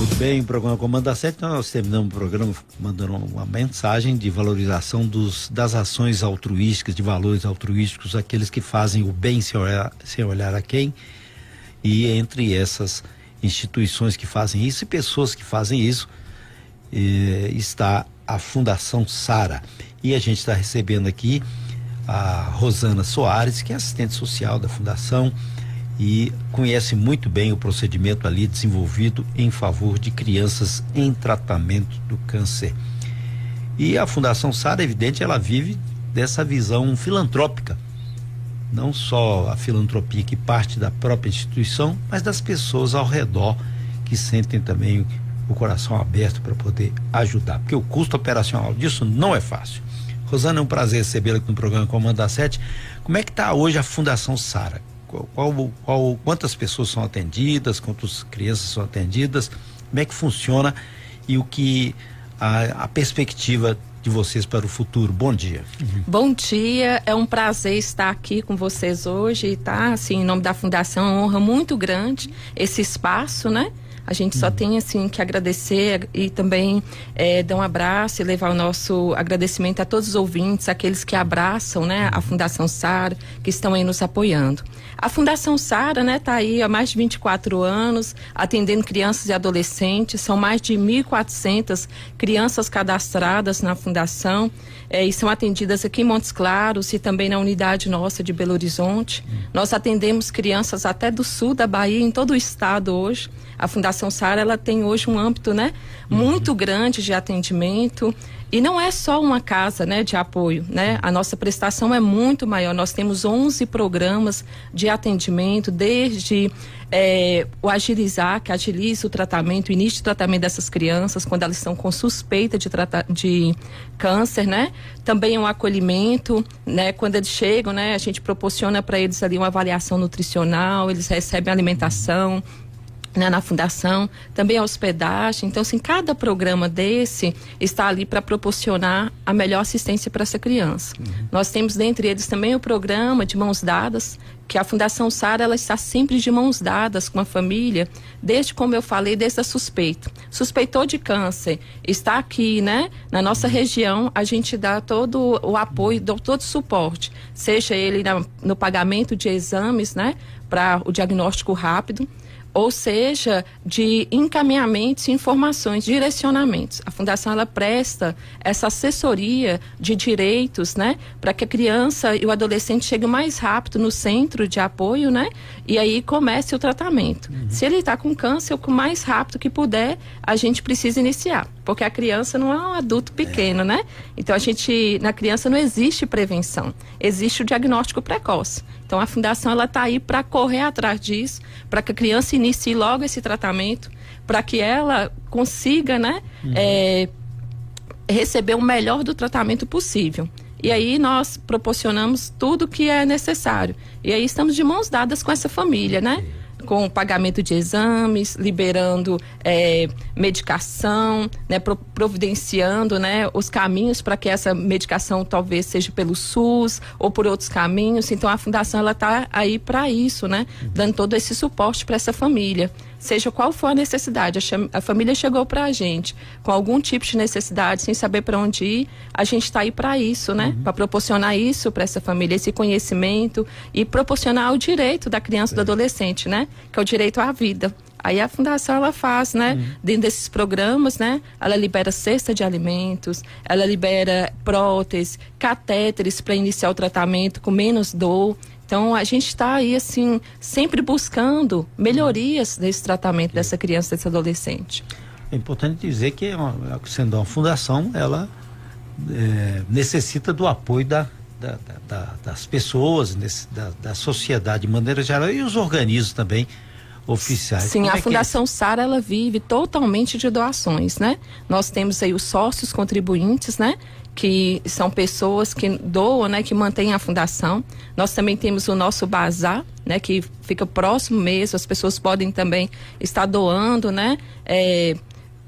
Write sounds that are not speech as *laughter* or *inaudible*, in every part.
Tudo bem, o programa Comanda 7, então nós terminamos o programa mandando uma mensagem de valorização dos, das ações altruísticas, de valores altruísticos, aqueles que fazem o bem sem olhar, sem olhar a quem. E entre essas instituições que fazem isso e pessoas que fazem isso, eh, está a Fundação Sara. E a gente está recebendo aqui a Rosana Soares, que é assistente social da Fundação e conhece muito bem o procedimento ali desenvolvido em favor de crianças em tratamento do câncer. E a Fundação Sara, evidente, ela vive dessa visão filantrópica. Não só a filantropia que parte da própria instituição, mas das pessoas ao redor que sentem também o coração aberto para poder ajudar. Porque o custo operacional disso não é fácil. Rosana, é um prazer recebê-la aqui no programa Comando da Sete. Como é que está hoje a Fundação Sara? Qual, qual, quantas pessoas são atendidas, quantas crianças são atendidas, como é que funciona e o que a, a perspectiva de vocês para o futuro. Bom dia. Uhum. Bom dia, é um prazer estar aqui com vocês hoje, tá? Assim, em nome da Fundação, é uma honra muito grande esse espaço, né? A gente só tem assim que agradecer e também é, dar um abraço e levar o nosso agradecimento a todos os ouvintes, aqueles que abraçam, né, a Fundação Sara, que estão aí nos apoiando. A Fundação Sara, né, tá aí há mais de 24 anos, atendendo crianças e adolescentes. São mais de 1.400 crianças cadastradas na Fundação é, e são atendidas aqui em Montes Claros e também na unidade nossa de Belo Horizonte. Nós atendemos crianças até do sul da Bahia, em todo o estado hoje. A Fundação Sara ela tem hoje um âmbito, né, muito grande de atendimento. E não é só uma casa, né, de apoio, né? A nossa prestação é muito maior. Nós temos 11 programas de atendimento, desde é, o agilizar, que agiliza o tratamento, o início de tratamento dessas crianças quando elas estão com suspeita de, de câncer, né? Também o acolhimento, né? Quando eles chegam, né? A gente proporciona para eles ali uma avaliação nutricional, eles recebem alimentação, né, na fundação, também a hospedagem. Então, assim, cada programa desse está ali para proporcionar a melhor assistência para essa criança. Uhum. Nós temos dentre eles também o programa de mãos dadas, que a Fundação Sara ela está sempre de mãos dadas com a família, desde como eu falei, desde a suspeita. Suspeitou de câncer, está aqui, né, na nossa região, a gente dá todo o apoio, todo o suporte, seja ele na, no pagamento de exames, né, para o diagnóstico rápido, ou seja, de encaminhamentos, informações, direcionamentos. A fundação ela presta essa assessoria de direitos, né, para que a criança e o adolescente cheguem mais rápido no centro de apoio, né, e aí comece o tratamento. Uhum. Se ele está com câncer, o mais rápido que puder, a gente precisa iniciar, porque a criança não é um adulto pequeno, é. né? Então a gente na criança não existe prevenção, existe o diagnóstico precoce. Então a fundação ela está aí para correr atrás disso, para que a criança inicie logo esse tratamento, para que ela consiga, né, uhum. é, receber o melhor do tratamento possível. E aí nós proporcionamos tudo que é necessário. E aí estamos de mãos dadas com essa família, né? Com o pagamento de exames, liberando é, medicação, né, providenciando né, os caminhos para que essa medicação talvez seja pelo SUS ou por outros caminhos. Então a fundação ela está aí para isso, né, dando todo esse suporte para essa família seja qual for a necessidade. A, a família chegou para a gente com algum tipo de necessidade, sem saber para onde ir, a gente está aí para isso, né? Uhum. Para proporcionar isso para essa família, esse conhecimento e proporcionar o direito da criança e do adolescente, né? Que é o direito à vida. Aí a fundação ela faz, né, uhum. dentro desses programas, né, ela libera cesta de alimentos, ela libera próteses, catéteres para iniciar o tratamento com menos dor. Então a gente está aí assim sempre buscando melhorias desse tratamento dessa criança, desse adolescente. É importante dizer que sendo uma fundação, ela é, necessita do apoio da, da, da, das pessoas, nesse, da, sociedade de maneira geral e os organismos também oficiais. Sim, Como a é, é Fundação é? Sara ela vive totalmente de doações, né? Nós temos aí os sócios contribuintes, né? Que são pessoas que doam, né, que mantêm a fundação. Nós também temos o nosso bazar, né, que fica próximo mesmo, as pessoas podem também estar doando, né, é,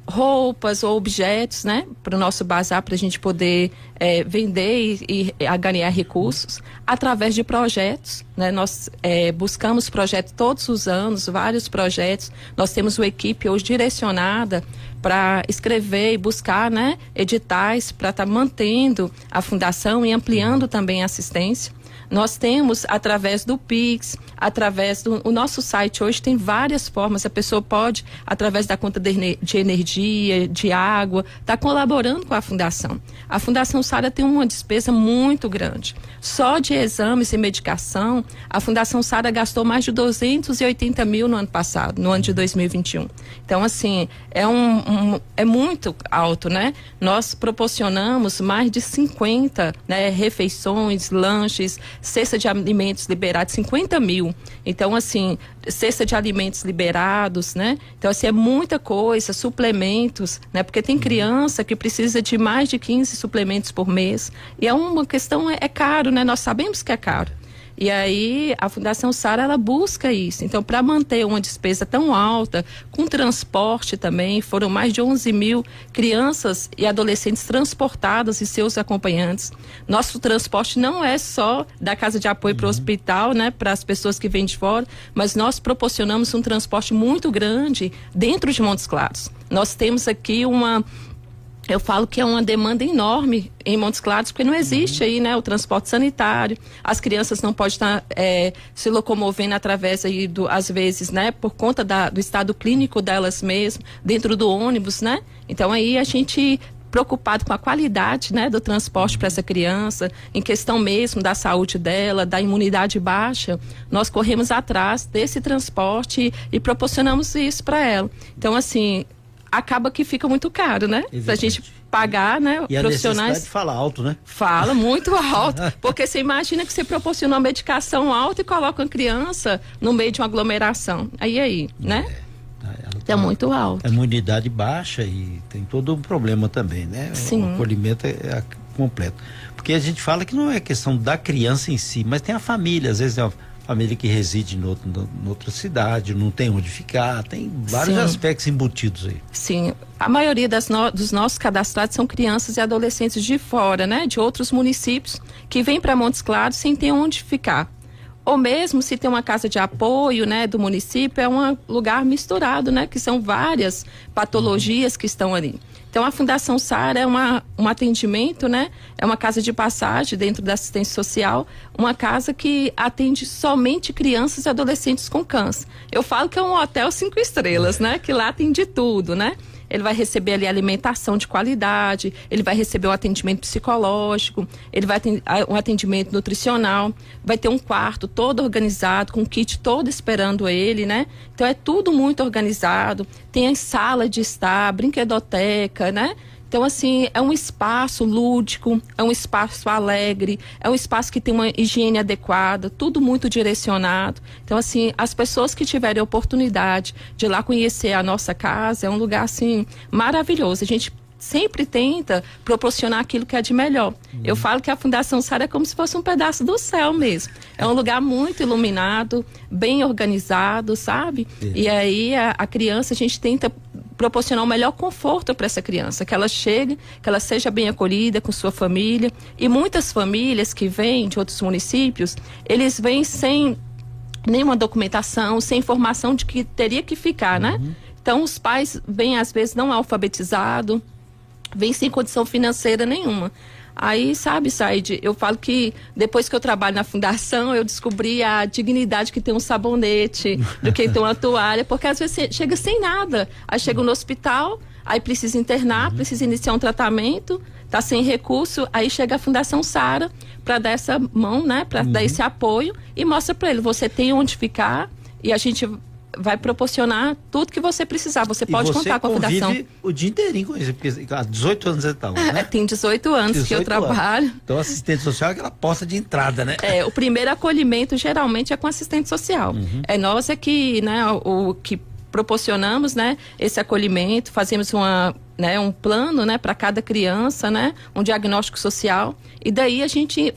roupas ou objetos, né, para o nosso bazar, para a gente poder é, vender e, e ganhar recursos através de projetos. Né? Nós é, buscamos projetos todos os anos, vários projetos. Nós temos uma equipe hoje direcionada para escrever e buscar né, editais para estar tá mantendo a fundação e ampliando também a assistência. Nós temos através do Pix, através do o nosso site hoje tem várias formas. A pessoa pode, através da conta de, de energia, de água, estar tá colaborando com a fundação. A Fundação Sara tem uma despesa muito grande. Só de exames e medicação, a Fundação Sara gastou mais de 280 mil no ano passado, no ano de 2021. Então, assim, é, um, um é muito alto, né? Nós proporcionamos mais de 50 né, refeições, lanches, cesta de alimentos liberados, 50 mil. Então, assim, cesta de alimentos liberados, né? Então, assim, é muita coisa, suplementos, né? Porque tem criança que precisa de mais de 15 suplementos por mês. E é uma questão, é, é caro, né? Nós sabemos que é caro. E aí a Fundação Sara ela busca isso. Então, para manter uma despesa tão alta, com transporte também, foram mais de 11 mil crianças e adolescentes transportadas e seus acompanhantes. Nosso transporte não é só da casa de apoio uhum. para o hospital, né, para as pessoas que vêm de fora, mas nós proporcionamos um transporte muito grande dentro de Montes Claros. Nós temos aqui uma eu falo que é uma demanda enorme em Montes Claros, porque não existe uhum. aí, né, o transporte sanitário. As crianças não podem estar é, se locomovendo através aí do, às vezes, né, por conta da, do estado clínico delas mesmas, dentro do ônibus, né? Então aí a gente preocupado com a qualidade né, do transporte para essa criança, em questão mesmo da saúde dela, da imunidade baixa, nós corremos atrás desse transporte e proporcionamos isso para ela. Então, assim, acaba que fica muito caro, né? Evidente. Pra gente pagar, né, e profissionais. A fala alto, né? Fala muito *laughs* alto, porque você imagina que você proporciona uma medicação alta e coloca uma criança no meio de uma aglomeração. Aí aí, né? É, é muito alto. A imunidade baixa e tem todo um problema também, né? Sim. O acolhimento é, é completo. Porque a gente fala que não é questão da criança em si, mas tem a família, às vezes é uma família que reside em, outro, em outra cidade, não tem onde ficar, tem vários Sim. aspectos embutidos aí. Sim, a maioria no, dos nossos cadastrados são crianças e adolescentes de fora, né, de outros municípios, que vêm para Montes Claros sem ter onde ficar. Ou mesmo se tem uma casa de apoio, né, do município, é um lugar misturado, né, que são várias patologias que estão ali. Então, a Fundação SAR é uma, um atendimento, né? É uma casa de passagem dentro da assistência social, uma casa que atende somente crianças e adolescentes com câncer. Eu falo que é um hotel cinco estrelas, né? Que lá tem de tudo, né? Ele vai receber ali alimentação de qualidade, ele vai receber um atendimento psicológico, ele vai ter um atendimento nutricional, vai ter um quarto todo organizado, com o kit todo esperando ele, né? Então é tudo muito organizado, tem sala de estar, brinquedoteca, né? Então, assim, é um espaço lúdico, é um espaço alegre, é um espaço que tem uma higiene adequada, tudo muito direcionado. Então, assim, as pessoas que tiverem oportunidade de ir lá conhecer a nossa casa, é um lugar, assim, maravilhoso. A gente sempre tenta proporcionar aquilo que é de melhor. Uhum. Eu falo que a Fundação Sara é como se fosse um pedaço do céu mesmo. É um lugar muito iluminado, bem organizado, sabe? Uhum. E aí a, a criança, a gente tenta proporcionar o melhor conforto para essa criança, que ela chegue, que ela seja bem acolhida com sua família. E muitas famílias que vêm de outros municípios, eles vêm sem nenhuma documentação, sem informação de que teria que ficar, né? uhum. Então os pais vêm às vezes não alfabetizados, vêm sem condição financeira nenhuma. Aí, sabe, Said, eu falo que depois que eu trabalho na fundação, eu descobri a dignidade que tem um sabonete, do que tem uma toalha, porque às vezes chega sem nada. Aí chega no hospital, aí precisa internar, uhum. precisa iniciar um tratamento, tá sem recurso, aí chega a Fundação Sara para dar essa mão, né, para uhum. dar esse apoio e mostra para ele, você tem onde ficar e a gente vai proporcionar tudo que você precisar. Você pode você contar com a fundação. o dia inteirinho com isso, porque há 18 anos você tá né? É, tem 18 anos 18 que eu trabalho. Anos. Então, assistente social é aquela porta de entrada, né? É, o primeiro acolhimento geralmente é com assistente social. Uhum. É nós é que, né, o, o que proporcionamos, né, esse acolhimento, fazemos uma né, um plano né, para cada criança, né, um diagnóstico social, e daí a gente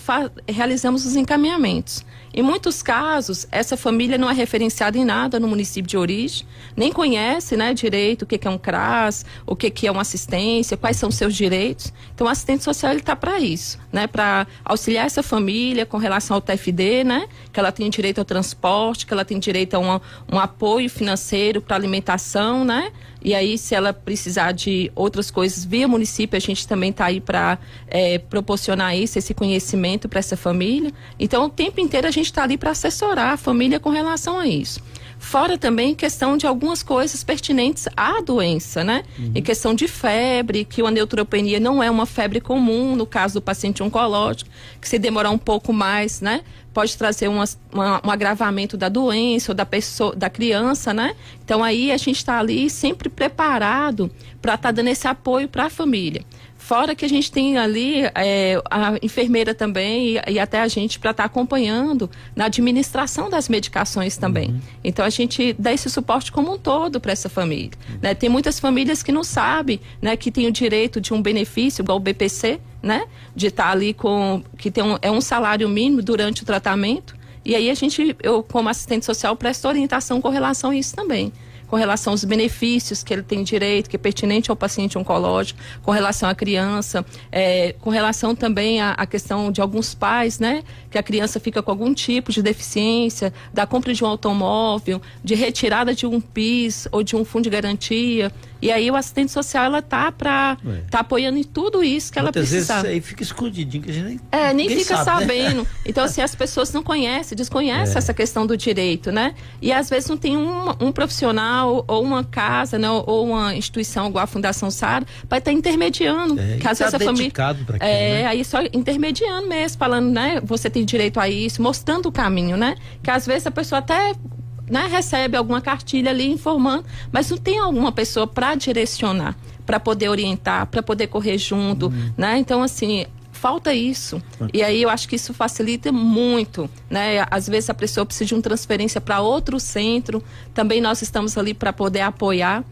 realizamos os encaminhamentos. Em muitos casos, essa família não é referenciada em nada no município de origem, nem conhece né, direito o que, é um CRAS, o que, é uma assistência, quais são seus direitos. Então, o assistente social está para isso, né, para auxiliar essa família com relação ao TFD, né, que ela tem direito ao transporte, que ela tem direito a uma, um apoio financeiro para alimentação, né, e aí, se ela precisar de outras coisas via município, a gente também está aí para é, proporcionar isso, esse conhecimento para essa família. Então, o tempo inteiro a gente está ali para assessorar a família com relação a isso. Fora também questão de algumas coisas pertinentes à doença, né? Uhum. Em questão de febre, que a neutropenia não é uma febre comum no caso do paciente oncológico, que se demorar um pouco mais, né? Pode trazer uma, uma, um agravamento da doença ou da pessoa, da criança, né? Então aí a gente está ali sempre preparado para estar tá dando esse apoio para a família. Fora que a gente tem ali é, a enfermeira também e, e até a gente para estar tá acompanhando na administração das medicações também. Uhum. Então a gente dá esse suporte como um todo para essa família. Uhum. Né? Tem muitas famílias que não sabem né, que tem o direito de um benefício, igual o BPC, né? De estar tá ali com. que tem um, é um salário mínimo durante o tratamento. E aí a gente, eu como assistente social, presto orientação com relação a isso também com relação aos benefícios que ele tem direito, que é pertinente ao paciente oncológico, com relação à criança, é, com relação também à, à, questão de alguns pais, né? Que a criança fica com algum tipo de deficiência, da compra de um automóvel, de retirada de um PIS ou de um fundo de garantia. E aí o assistente social ela tá para tá apoiando em tudo isso que Muitas ela precisa. Vezes aí fica escondidinho que a gente nem, é, nem fica sabe, né? sabendo. Né? Então assim as pessoas não conhecem, desconhecem é. essa questão do direito, né? E às vezes não tem um, um profissional ou uma casa, né? Ou uma instituição igual a Fundação Sara vai estar tá intermediando. É, que às tá vezes a família é né? aí só intermediando mesmo, falando, né? Você tem direito a isso, mostrando o caminho, né? Que às vezes a pessoa até né, recebe alguma cartilha ali informando, mas não tem alguma pessoa para direcionar, para poder orientar, para poder correr junto, uhum. né? Então assim, falta isso. E aí eu acho que isso facilita muito, né? Às vezes a pessoa precisa de uma transferência para outro centro, também nós estamos ali para poder apoiar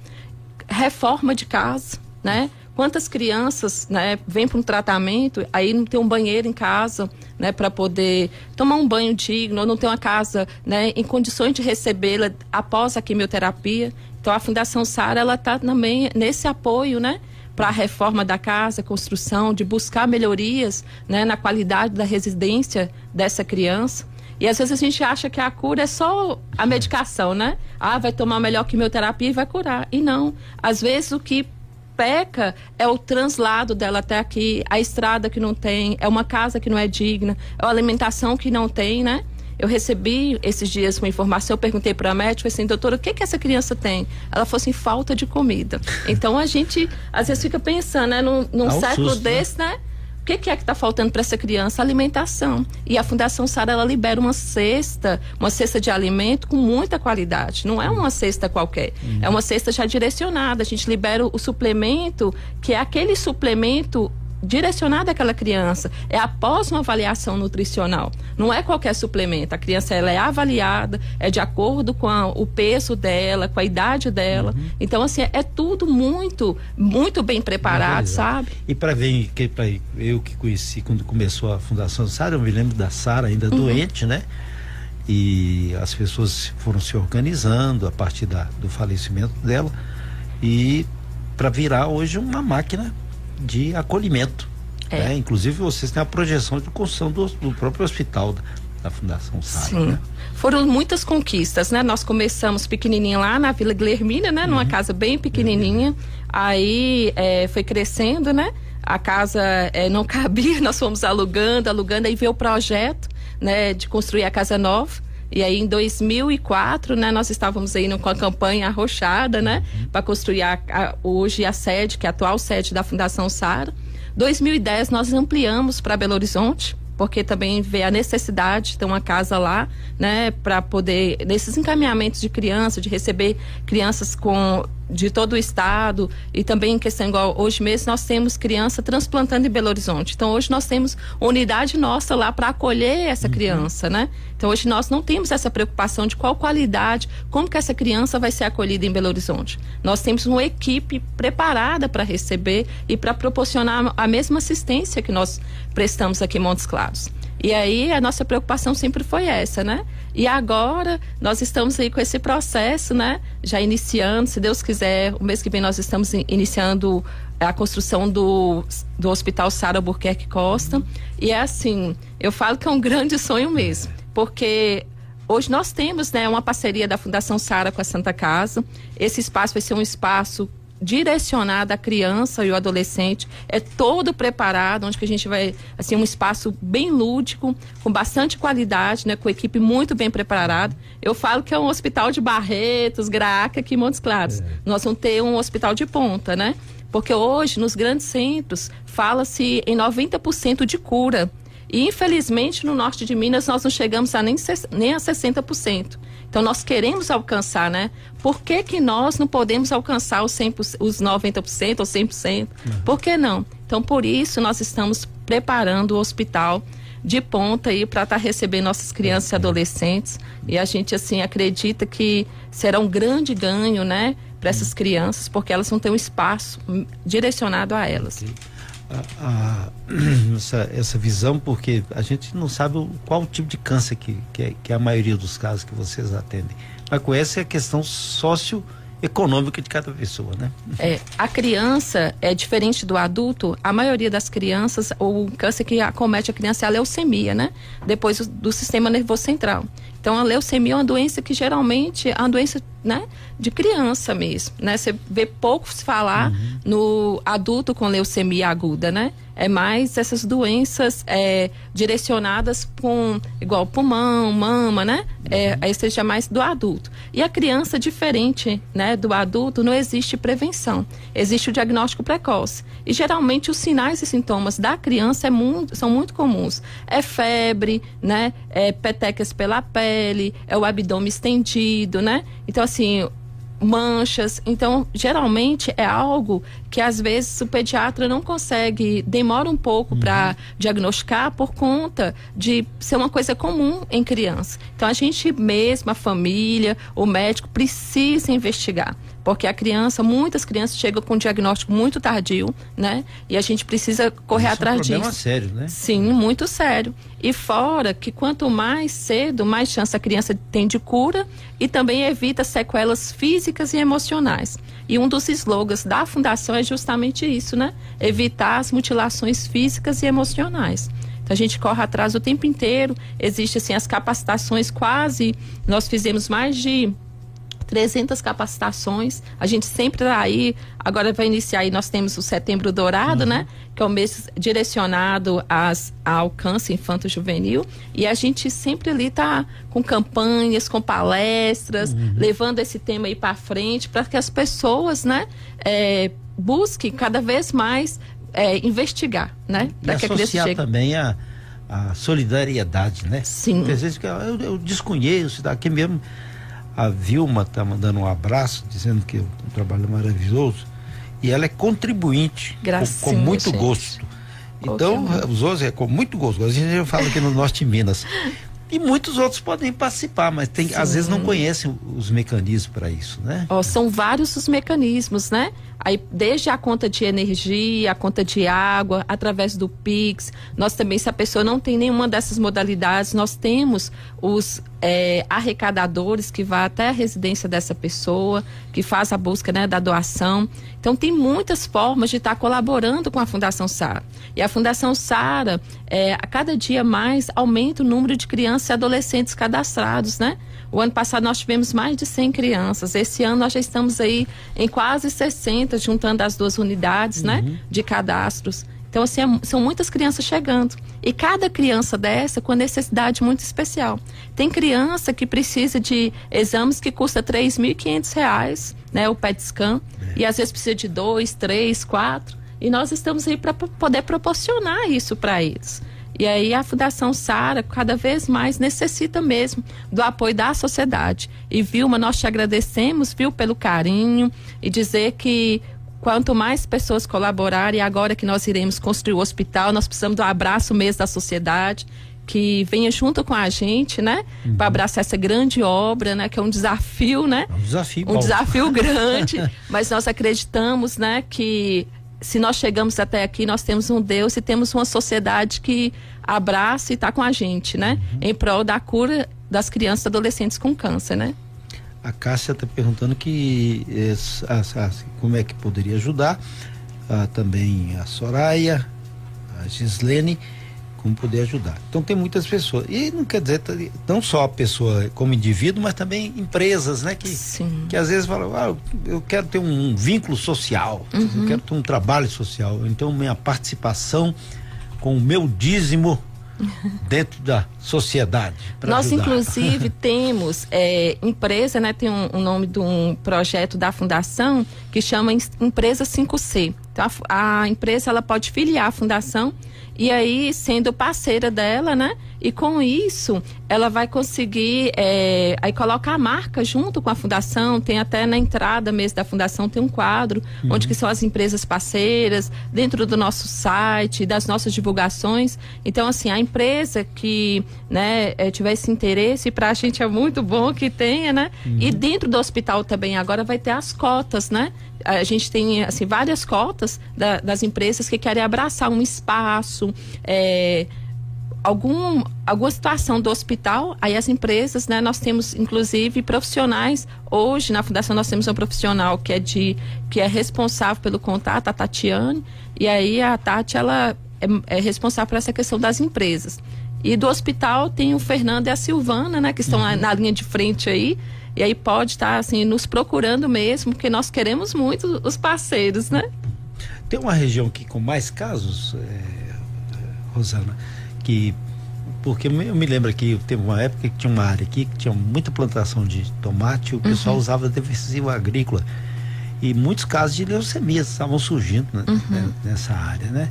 reforma de casa, né? Quantas crianças, né, vêm para um tratamento, aí não tem um banheiro em casa, né, para poder tomar um banho digno, ou não tem uma casa, né, em condições de recebê-la após a quimioterapia. Então a Fundação Sara ela está também nesse apoio, né, para a reforma da casa, construção, de buscar melhorias, né, na qualidade da residência dessa criança. E às vezes a gente acha que a cura é só a medicação, né? Ah, vai tomar melhor quimioterapia e vai curar. E não. Às vezes o que peca é o translado dela até aqui, a estrada que não tem, é uma casa que não é digna, é a alimentação que não tem, né? Eu recebi esses dias uma informação, eu perguntei para a médica assim, doutora, o que que essa criança tem? Ela falou assim, falta de comida. *laughs* Então a gente às vezes fica pensando, né, num, num século susto, né? desse, né? né? O que, que, é que está faltando para essa criança? Alimentação. E a Fundação Sara ela libera uma cesta, uma cesta de alimento com muita qualidade. Não é uma cesta qualquer. Uhum. É uma cesta já direcionada. A gente libera o suplemento, que é aquele suplemento direcionada àquela criança. É após uma avaliação nutricional. Não é qualquer suplemento. A criança ela é avaliada, é de acordo com a, o peso dela, com a idade dela. Uhum. Então, assim, é, é tudo muito, muito bem preparado, sabe? E para ver, que, pra, eu que conheci quando começou a Fundação Sara, eu me lembro da Sara ainda uhum. doente, né? E as pessoas foram se organizando a partir da, do falecimento dela e para virar hoje uma máquina de acolhimento. É. Né? Inclusive vocês têm a projeção de construção do, do próprio hospital da, da Fundação Sara. Sim. Né? Foram muitas conquistas, né? Nós começamos pequenininha lá na Vila Guilhermina, né? Uhum. Numa casa bem pequenininha. Uhum. Aí é, foi crescendo, né? A casa é, não *laughs* cabia, nós fomos alugando, alugando, aí veio o projeto, né? De construir a casa nova. E aí em 2004, né, nós estávamos aí com a campanha arrochada, né, uhum. para construir a, a, hoje a sede, que é a atual sede da Fundação Sara. 2010 nós ampliamos para Belo Horizonte, porque também vê a necessidade de ter uma casa lá, né, para poder nesses encaminhamentos de criança, de receber crianças com de todo o estado e também em questão igual hoje mesmo nós temos criança transplantando em Belo Horizonte. Então hoje nós temos unidade nossa lá para acolher essa uhum. criança, né? Então hoje nós não temos essa preocupação de qual qualidade, como que essa criança vai ser acolhida em Belo Horizonte. Nós temos uma equipe preparada para receber e para proporcionar a mesma assistência que nós prestamos aqui em Montes Claros. E aí a nossa preocupação sempre foi essa, né? E agora nós estamos aí com esse processo, né? Já iniciando, se Deus quiser, o mês que vem nós estamos iniciando a construção do, do Hospital Sara Burquerque Costa. E é assim, eu falo que é um grande sonho mesmo, porque Hoje nós temos né, uma parceria da Fundação Sara com a Santa Casa. Esse espaço vai ser um espaço direcionada à criança e ao adolescente, é todo preparado, onde que a gente vai, assim, um espaço bem lúdico, com bastante qualidade, né, com equipe muito bem preparada. Eu falo que é um hospital de Barretos, Graca, aqui em Montes Claros. É. Nós vamos ter um hospital de ponta, né? Porque hoje, nos grandes centros, fala-se em 90% de cura. E, infelizmente, no norte de Minas, nós não chegamos a nem, nem a 60%. Então nós queremos alcançar, né? Por que, que nós não podemos alcançar os, 100%, os 90% ou 100%? Uhum. Por que não? Então por isso nós estamos preparando o hospital de ponta aí para estar tá recebendo nossas crianças e adolescentes e a gente assim acredita que será um grande ganho, né, para essas crianças porque elas vão ter um espaço direcionado a elas. Okay a, a, *clears throat* essa, essa visão, porque a gente não sabe o, qual tipo de câncer que, que é, que, é, a maioria dos casos que vocês atendem. Mas conhece a questão socioeconômica de cada pessoa, né? É, a criança é diferente do adulto. A maioria das crianças, o câncer que acomete a criança é a leucemia, né? Depois do sistema nervoso central. Então, a leucemia é uma doença que geralmente é uma doença né, de criança mesmo, né? Você vê pouco se falar uhum. no adulto com leucemia aguda, né? É mais essas doenças é, direcionadas com igual pulmão, mama, né? É, uhum. aí seja mais do adulto. E a criança, diferente né, do adulto, não existe prevenção. Existe o diagnóstico precoce. E geralmente os sinais e sintomas da criança é muito, são muito comuns. É febre, né? É petecas pela pele, é o abdômen estendido, né? Então, assim, manchas. Então, geralmente é algo que às vezes o pediatra não consegue, demora um pouco uhum. para diagnosticar por conta de ser uma coisa comum em criança. Então, a gente mesmo, a família, o médico precisa investigar. Porque a criança, muitas crianças chegam com um diagnóstico muito tardio, né? E a gente precisa correr Isso atrás disso. É um problema sério, né? Sim, muito sério. E fora que quanto mais cedo, mais chance a criança tem de cura e também evita sequelas físicas e emocionais. E um dos slogans da fundação é justamente isso, né? Evitar as mutilações físicas e emocionais. Então a gente corre atrás o tempo inteiro. Existem assim as capacitações quase, nós fizemos mais de 300 capacitações. A gente sempre está aí, agora vai iniciar aí, nós temos o Setembro Dourado, uhum. né? Que é o mês direcionado às, ao câncer infanto-juvenil. E a gente sempre ali está com campanhas, com palestras, uhum. levando esse tema aí para frente, para que as pessoas, né, é, busquem cada vez mais é, investigar, né? Para que a criança chegue... também a, a solidariedade, né? Sim. Porque às vezes eu, eu desconheço, daqui mesmo a Vilma está mandando um abraço, dizendo que o um trabalho maravilhoso. E ela é contribuinte, com, com, muito gente. gosto. Então, os outros é com muito gosto. A gente já fala aqui no Norte de Minas. E muitos outros podem participar, mas tem, às vezes não conhecem os mecanismos para isso, né? Oh, são vários os mecanismos, né? Aí, desde a conta de energia, a conta de água, através do Pix. Nós também, se a pessoa não tem nenhuma dessas modalidades, nós temos os é, arrecadadores que vão até a residência dessa pessoa, que faz a busca né, da doação. Então, tem muitas formas de estar colaborando com a Fundação Sara. E a Fundação Sara, é, a cada dia mais, aumenta o número de crianças e adolescentes cadastrados, né? O ano passado nós tivemos mais de 100 crianças. Esse ano nós já estamos aí em quase 60, juntando as duas unidades, né, uhum. né, de cadastros. Então, assim, é, são muitas crianças chegando. E cada criança dessa com necessidade muito especial. Tem criança que precisa de exames que custa R$ 3.500, né? O PET scan. É. E às vezes precisa de dois, três, quatro. E nós estamos aí para poder proporcionar isso para eles. E aí a Fundação Sara cada vez mais necessita mesmo do apoio da sociedade. E Vilma, nós te agradecemos, viu, pelo carinho e dizer que quanto mais pessoas colaborarem, agora que nós iremos construir o hospital, nós precisamos do abraço mesmo da sociedade que venha junto com a gente, né, uhum. para abraçar essa grande obra, né, que é um desafio, né, é um desafio, um desafio *laughs* grande, mas nós acreditamos, né, que se nós chegamos até aqui, nós temos um Deus e temos uma sociedade que abraça e está com a gente, né? Uhum. Em prol da cura das crianças e adolescentes com câncer, né? A Cássia está perguntando que como é que poderia ajudar. Ah, também a Soraya, a Gislene, como poder ajudar. Então tem muitas pessoas. E não quer dizer não só a pessoa como indivíduo, mas também empresas, né? Que, Sim. que às vezes falam, ah, eu quero ter um vínculo social, uhum. eu quero ter um trabalho social. Então minha participação com o meu dízimo *laughs* dentro da sociedade. Nós, ajudar. inclusive, *laughs* temos é, empresa, né? Tem um, um, nome de um projeto da fundação que chama Empresa 5C. Então, a, a empresa ela pode filiar a fundação e aí sendo parceira dela, né? E com isso ela vai conseguir é, aí coloca a marca junto com a fundação, tem até na entrada mesmo da fundação tem um quadro uhum. onde que são as empresas parceiras dentro do nosso site, das nossas divulgações. Então assim a empresa que né é, tiver esse interesse para a gente é muito bom que tenha, né? Uhum. E dentro do hospital também agora vai ter as cotas, né? a gente tem assim várias cotas da, das empresas que querem abraçar um espaço é, algum, alguma situação do hospital, aí as empresas, né, nós temos inclusive profissionais. Hoje na fundação nós temos um profissional que é de que é responsável pelo contato, a Tatiane, e aí a Tati ela é, é responsável por essa questão das empresas. E do hospital tem o Fernando e a Silvana, né, que estão uhum. na linha de frente aí. E aí pode estar assim nos procurando mesmo, porque nós queremos muito os parceiros, né? Tem uma região aqui com mais casos, é, Rosana, que porque eu me lembro que teve uma época que tinha uma área aqui que tinha muita plantação de tomate, o pessoal uhum. usava defensivo agrícola e muitos casos de leucemias estavam surgindo né, uhum. Né, nessa área, né?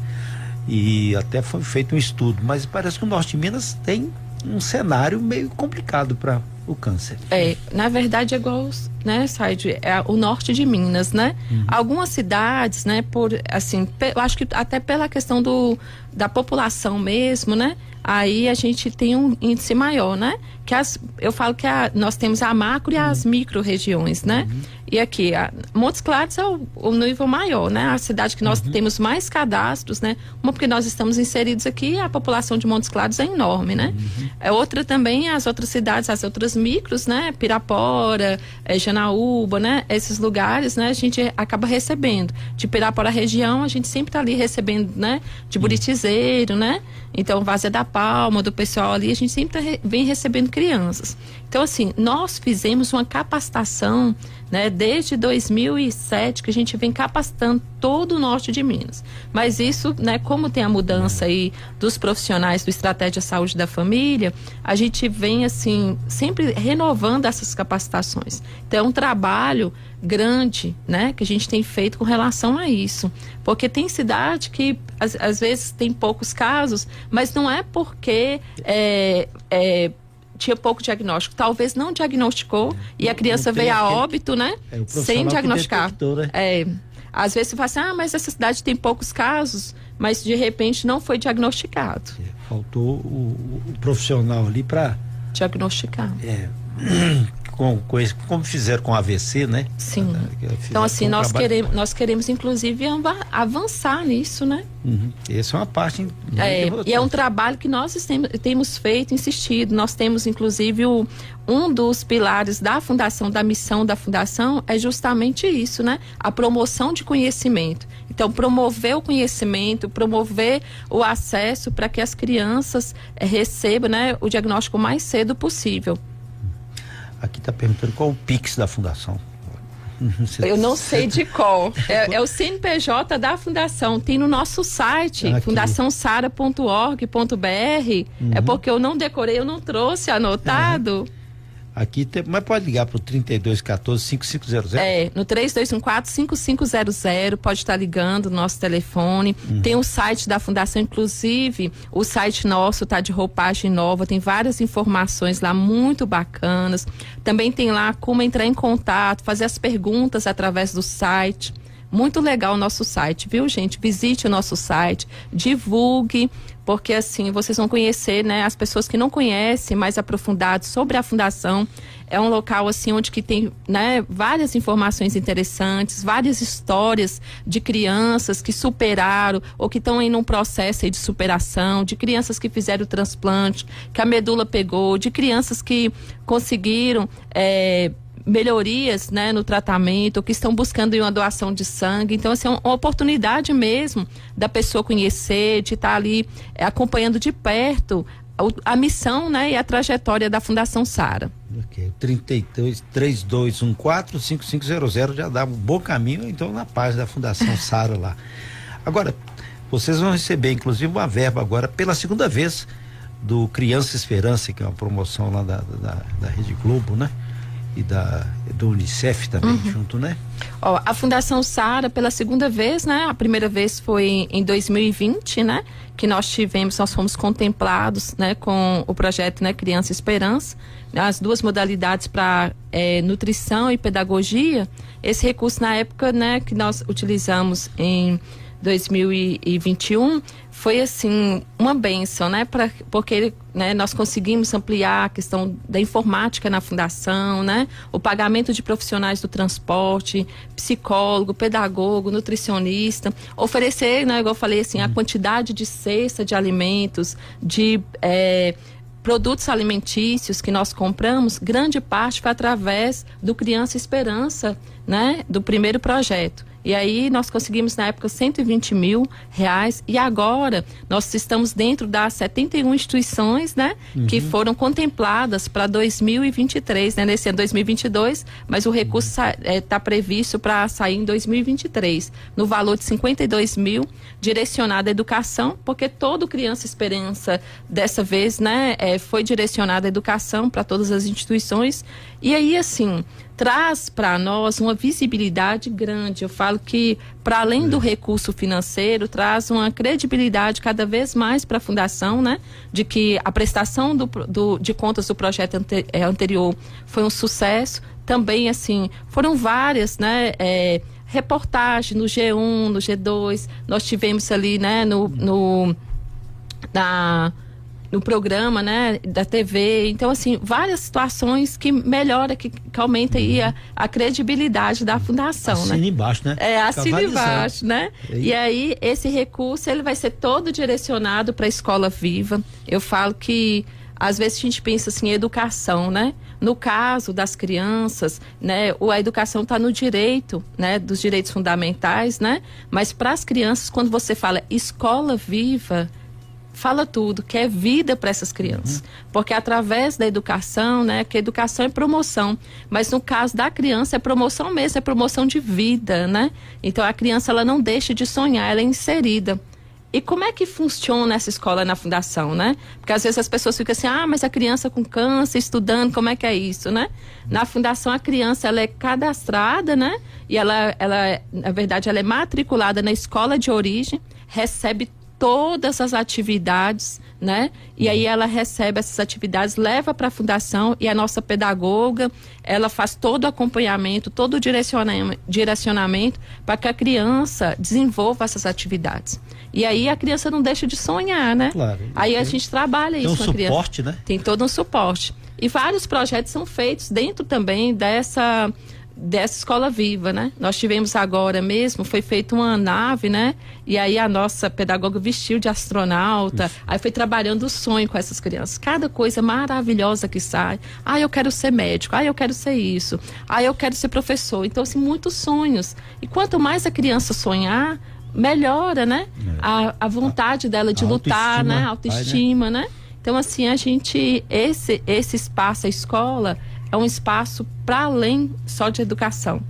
E até foi feito um estudo, mas parece que o norte de Minas tem um cenário meio complicado para o câncer. É, na verdade é igual, né, Said, é o norte de Minas, né? Uhum. Algumas cidades, né, por assim, eu acho que até pela questão do da população mesmo, né? Aí a gente tem um índice maior, né? Que as, eu falo que a, nós temos a macro e as uhum. micro regiões, né? Uhum. E aqui, a, Montes Claros é o, o, nível maior, né? A cidade que nós uhum. temos mais cadastros, né? Uma porque nós estamos inseridos aqui, a população de Montes Claros é enorme, né? Uhum. É outra também as outras cidades, as outras micros, né? Pirapora, é, Janaúba, né? Esses lugares, né? A gente acaba recebendo. De Pirapora região, a gente sempre está ali recebendo, né? De Buritizeiro, né? Então, Vazia da Palma, do pessoal ali, a gente sempre tá vem recebendo crianças. Então, assim, nós fizemos uma capacitação, né, desde 2007, que a gente vem capacitando todo o norte de Minas. Mas isso, né, como tem a mudança aí dos profissionais do Estratégia Saúde da Família, a gente vem, assim, sempre renovando essas capacitações. Então, é um trabalho grande, né, que a gente tem feito com relação a isso. Porque tem cidade que, às, às vezes, tem poucos casos, mas não é porque é, é tinha pouco diagnóstico. Talvez não diagnosticou e a criança veio a óbito, né? É, sem diagnosticar. Detectou, né? É. Às vezes você fala assim, ah, mas essa cidade tem poucos casos, mas de repente não foi diagnosticado. É, faltou o, o profissional ali para diagnosticar. É, *clears throat* com, com esse, como fizeram com AVC, né? Sim. Então, assim, nós queremos, nós queremos, inclusive, avançar nisso, né? Uhum. Essa é uma parte. É, e é um trabalho que nós temos, temos feito, insistido. Nós temos, inclusive, o, um dos pilares da fundação, da missão da fundação, é justamente isso, né? A promoção de conhecimento. Então, promover o conhecimento, promover o acesso para que as crianças é, recebam né, o diagnóstico mais cedo possível. Aqui está perguntando qual o Pix da Fundação. Eu não *laughs* sei de qual. É, é, o CNPJ da Fundação. Tem no nosso site, Aqui. fundaçãosara.org.br. Uhum. É porque eu não decorei, eu não trouxe anotado. Uhum. Aqui tem, mas pode ligar para o 3214 5500. É, no 3214 5500, pode estar ligando no nosso telefone. Uhum. Tem o site da Fundação, inclusive, o site nosso tá de roupagem nova, tem várias informações lá muito bacanas. Também tem lá como entrar em contato, fazer as perguntas através do site. Muito legal o nosso site, viu, gente? Visite o nosso site, divulgue, porque assim vocês vão conhecer, né, as pessoas que não conhecem mais aprofundado sobre a fundação. É um local assim onde que tem, né, várias informações interessantes, várias histórias de crianças que superaram ou que estão em um processo de superação, de crianças que fizeram o transplante, que a medula pegou, de crianças que conseguiram é, melhorias né, no tratamento, que estão buscando uma doação de sangue. Então, assim, é uma oportunidade mesmo da pessoa conhecer, de estar ali é, acompanhando de perto a, a, missão né, e a trajetória da Fundação Sara. Ok, 32 3214 5500 já dá um bom caminho, então, na página da Fundação *laughs* Sara lá. Agora, vocês vão receber, inclusive, uma verba agora pela segunda vez do Criança Esperança, que é uma promoção lá da, da, da Rede Globo, né? E da do Unicef também uhum. junto, né? Ó, a Fundação Sara pela segunda vez, né? A primeira vez foi em 2020, né? Que nós tivemos, nós fomos contemplados, né? Com o projeto, né? Criança Esperança, as duas modalidades para é, nutrição e pedagogia. Esse recurso na época, né? Que nós utilizamos em 2021 foi assim uma benção, né? Pra, porque né, nós conseguimos ampliar a questão da informática na fundação, né? O pagamento de profissionais do transporte, psicólogo, pedagogo, nutricionista, oferecer, né, igual eu falei assim, a uhum. quantidade de cesta de alimentos, de é, produtos alimentícios que nós compramos, grande parte foi através do Criança Esperança, né? Do primeiro projeto. E aí nós conseguimos na época 120 mil reais. E agora nós estamos dentro das 71 instituições, né, uhum. que foram contempladas para 2023, né, nesse ano 2022, mas o recurso está é, tá previsto para sair em 2023 no valor de 52 mil direcionado à educação, porque todo criança esperança dessa vez, né, é, foi direcionado à educação para todas as instituições. E aí assim traz para nós uma visibilidade grande. Eu falo que, para além do recurso financeiro, traz uma credibilidade cada vez mais para a Fundação, né? De que a prestação do, do, de contas do projeto ante, é, anterior foi um sucesso. Também, assim, foram várias, né? É, reportagens no G1, no G2, nós tivemos ali, né, no, no na no programa, né, da TV. Então, assim, várias situações que melhora, que, que aumenta aí a, a credibilidade da fundação, assina né? embaixo, né? É, assina embaixo, né? E aí? e aí, esse recurso, ele vai ser todo direcionado para a escola viva. Eu falo que, às vezes, a gente pensa assim, educação, né? No caso das crianças, né, a educação está no direito, né, dos direitos fundamentais, né? Mas para as crianças, quando você fala escola viva, fala tudo, que é vida para essas crianças. Uhum. Porque através da educação, né, que educação é promoção, mas no caso da criança é promoção mesmo, é promoção de vida, né? Então a criança ela não deixa de sonhar, ela é inserida. E como é que funciona essa escola na fundação, né? Porque às vezes as pessoas ficam assim, ah, mas a criança com câncer, estudando, como é que é isso, né? Na fundação a criança, ela é cadastrada, né? E ela, ela na verdade, ela é matriculada na escola de origem, recebe todas as atividades, né? E aí ela recebe essas atividades, leva para a fundação e a nossa pedagoga, ela faz todo o acompanhamento, todo o direcionamento, direcionamento para que a criança desenvolva essas atividades. E aí a criança não deixa de sonhar, né? Claro. Aí a gente trabalha isso tem um suporte, criança. né? Tem todo um suporte. E vários projetos são feitos dentro também dessa dessa escola viva, né? Nós tivemos agora mesmo, foi feita uma nave, né? E aí a nossa pedagoga vestiu de astronauta, Isso. aí foi trabalhando o sonho com essas crianças. Cada coisa maravilhosa que sai. Ah, eu quero ser médico, ah, eu quero ser isso, ah, eu quero ser professor. Então, assim, muitos sonhos. E quanto mais a criança sonhar, melhora, né? É. A, a vontade dela de a lutar, né? A autoestima, né? né? Então, assim, a gente, esse, esse espaço, a escola, é um espaço para além só de educação.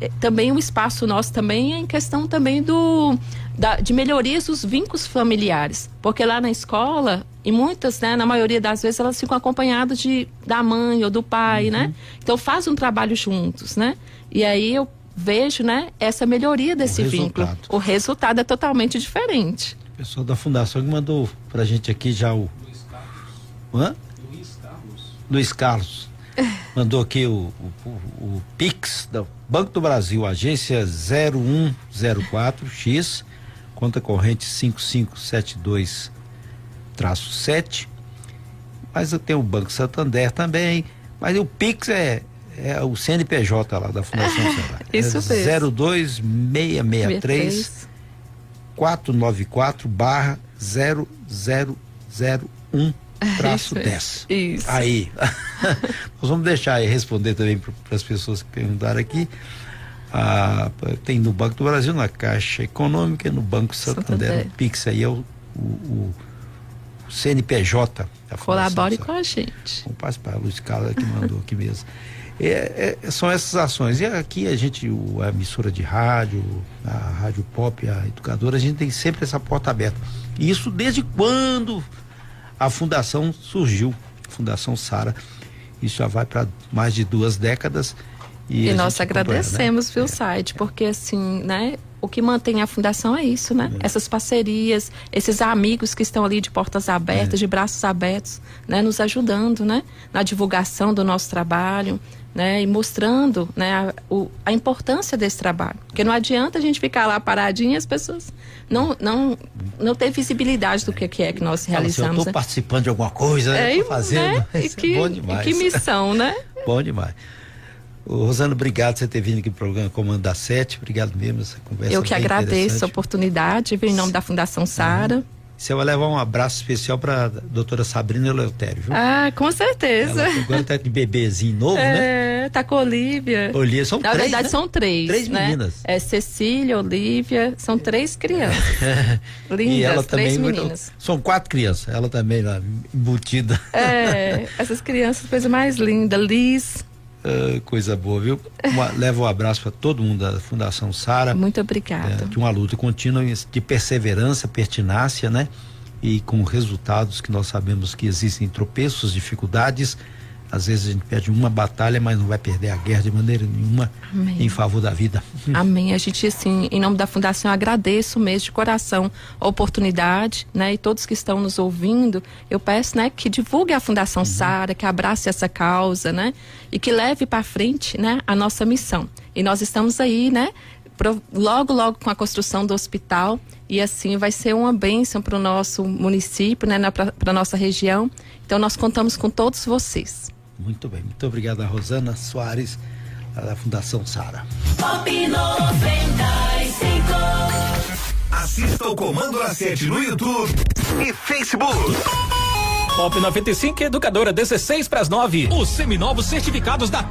É, também o espaço nosso também é em questão também do da, de melhorias dos vínculos familiares, porque lá na escola e muitas, né, na maioria das vezes elas ficam acompanhadas de da mãe ou do pai, né? uhum. né? Então faz um trabalho juntos, né? E aí eu vejo, né, essa melhoria desse o vínculo. O resultado é totalmente diferente. O pessoal da fundação que mandou pra gente aqui já o Luiz Carlos. Hã? Luiz Carlos. Luiz Carlos. Mandou aqui o, o, o Pix do Banco do Brasil, agência 0104X, conta corrente 5572 7. Mas eu tenho o Banco Santander também. Mas o Pix é, é o CNPJ lá da Fundação *laughs* Ceará. Isso é mesmo. 02663 494 barra 0001 *laughs* traço 10. Isso. Aí. *laughs* Nós vamos deixar aí responder também para as pessoas que perguntaram aqui. Ah, tem no Banco do Brasil, na Caixa Econômica, no Banco Santander, Santander. Pix aí é o, o, o CNPJ. Colabore com a gente. Vamos a Luiz Carlos que mandou aqui mesmo. É, é, são essas ações. E aqui a gente, o, a emissora de rádio, a Rádio Pop, a educadora, a gente tem sempre essa porta aberta. E isso desde quando a fundação surgiu, Fundação Sara. Isso já vai para mais de duas décadas. E, e nós agradecemos, né? viu, é. site, porque assim, né? O que mantém a fundação é isso, né? É. Essas parcerias, esses amigos que estão ali de portas abertas, é. de braços abertos, né? Nos ajudando, né? Na divulgação do nosso trabalho, né, e mostrando né, a, o, a, importância desse trabalho. Porque não adianta a gente ficar lá paradinho e as pessoas não, não, não ter visibilidade do que, que é que nós realizamos. Assim, eu estou né? participando de alguma coisa, né? É, fazendo. Né? *laughs* E que, é bom demais. que missão, né? *laughs* bom demais. Ô, Rosana, obrigado por você ter vindo aqui para o programa Comando da Sete. Obrigado mesmo essa conversa. Eu que agradeço a oportunidade, em nome da Fundação Sara. Uhum. Você vai levar um abraço especial para doutora Sabrina Eleutério, viu? Ah, com certeza. Ela agora tá de bebezinho novo, é, né? É, tá com Olivia. Olivia, são Na três, verdade, né? são três. Três né? meninas. É Cecília, Olivia, são três crianças. *laughs* Lindas, e ela três também, meninas. São quatro crianças, ela também lá, embutida. É, essas crianças, coisa mais linda. Liz, Uh, coisa boa, viu? Uma, leva um abraço para todo mundo da Fundação Sara. Muito obrigada. É, de uma luta contínua de perseverança, pertinácia, né? E com resultados que nós sabemos que existem tropeços, dificuldades, às vezes a gente perde uma batalha, mas não vai perder a guerra de maneira nenhuma Amém. em favor da vida. *laughs* Amém. A gente, assim, em nome da Fundação, agradeço mesmo de coração a oportunidade, né? E todos que estão nos ouvindo, eu peço, né, que divulgue a Fundação uhum. Sara, que abrace essa causa, né? E que leve para frente, né, a nossa missão. E nós estamos aí, né? logo, logo com a construção do hospital e assim vai ser uma bênção para o nosso município, né, para a nossa região. Então nós contamos com todos vocês. Muito bem, muito obrigado a Rosana Soares, da Fundação Sara. Pop 95. Assista o Comando a 7 no YouTube e Facebook. Pop 95 Educadora 16 para as 9. Os seminovos certificados da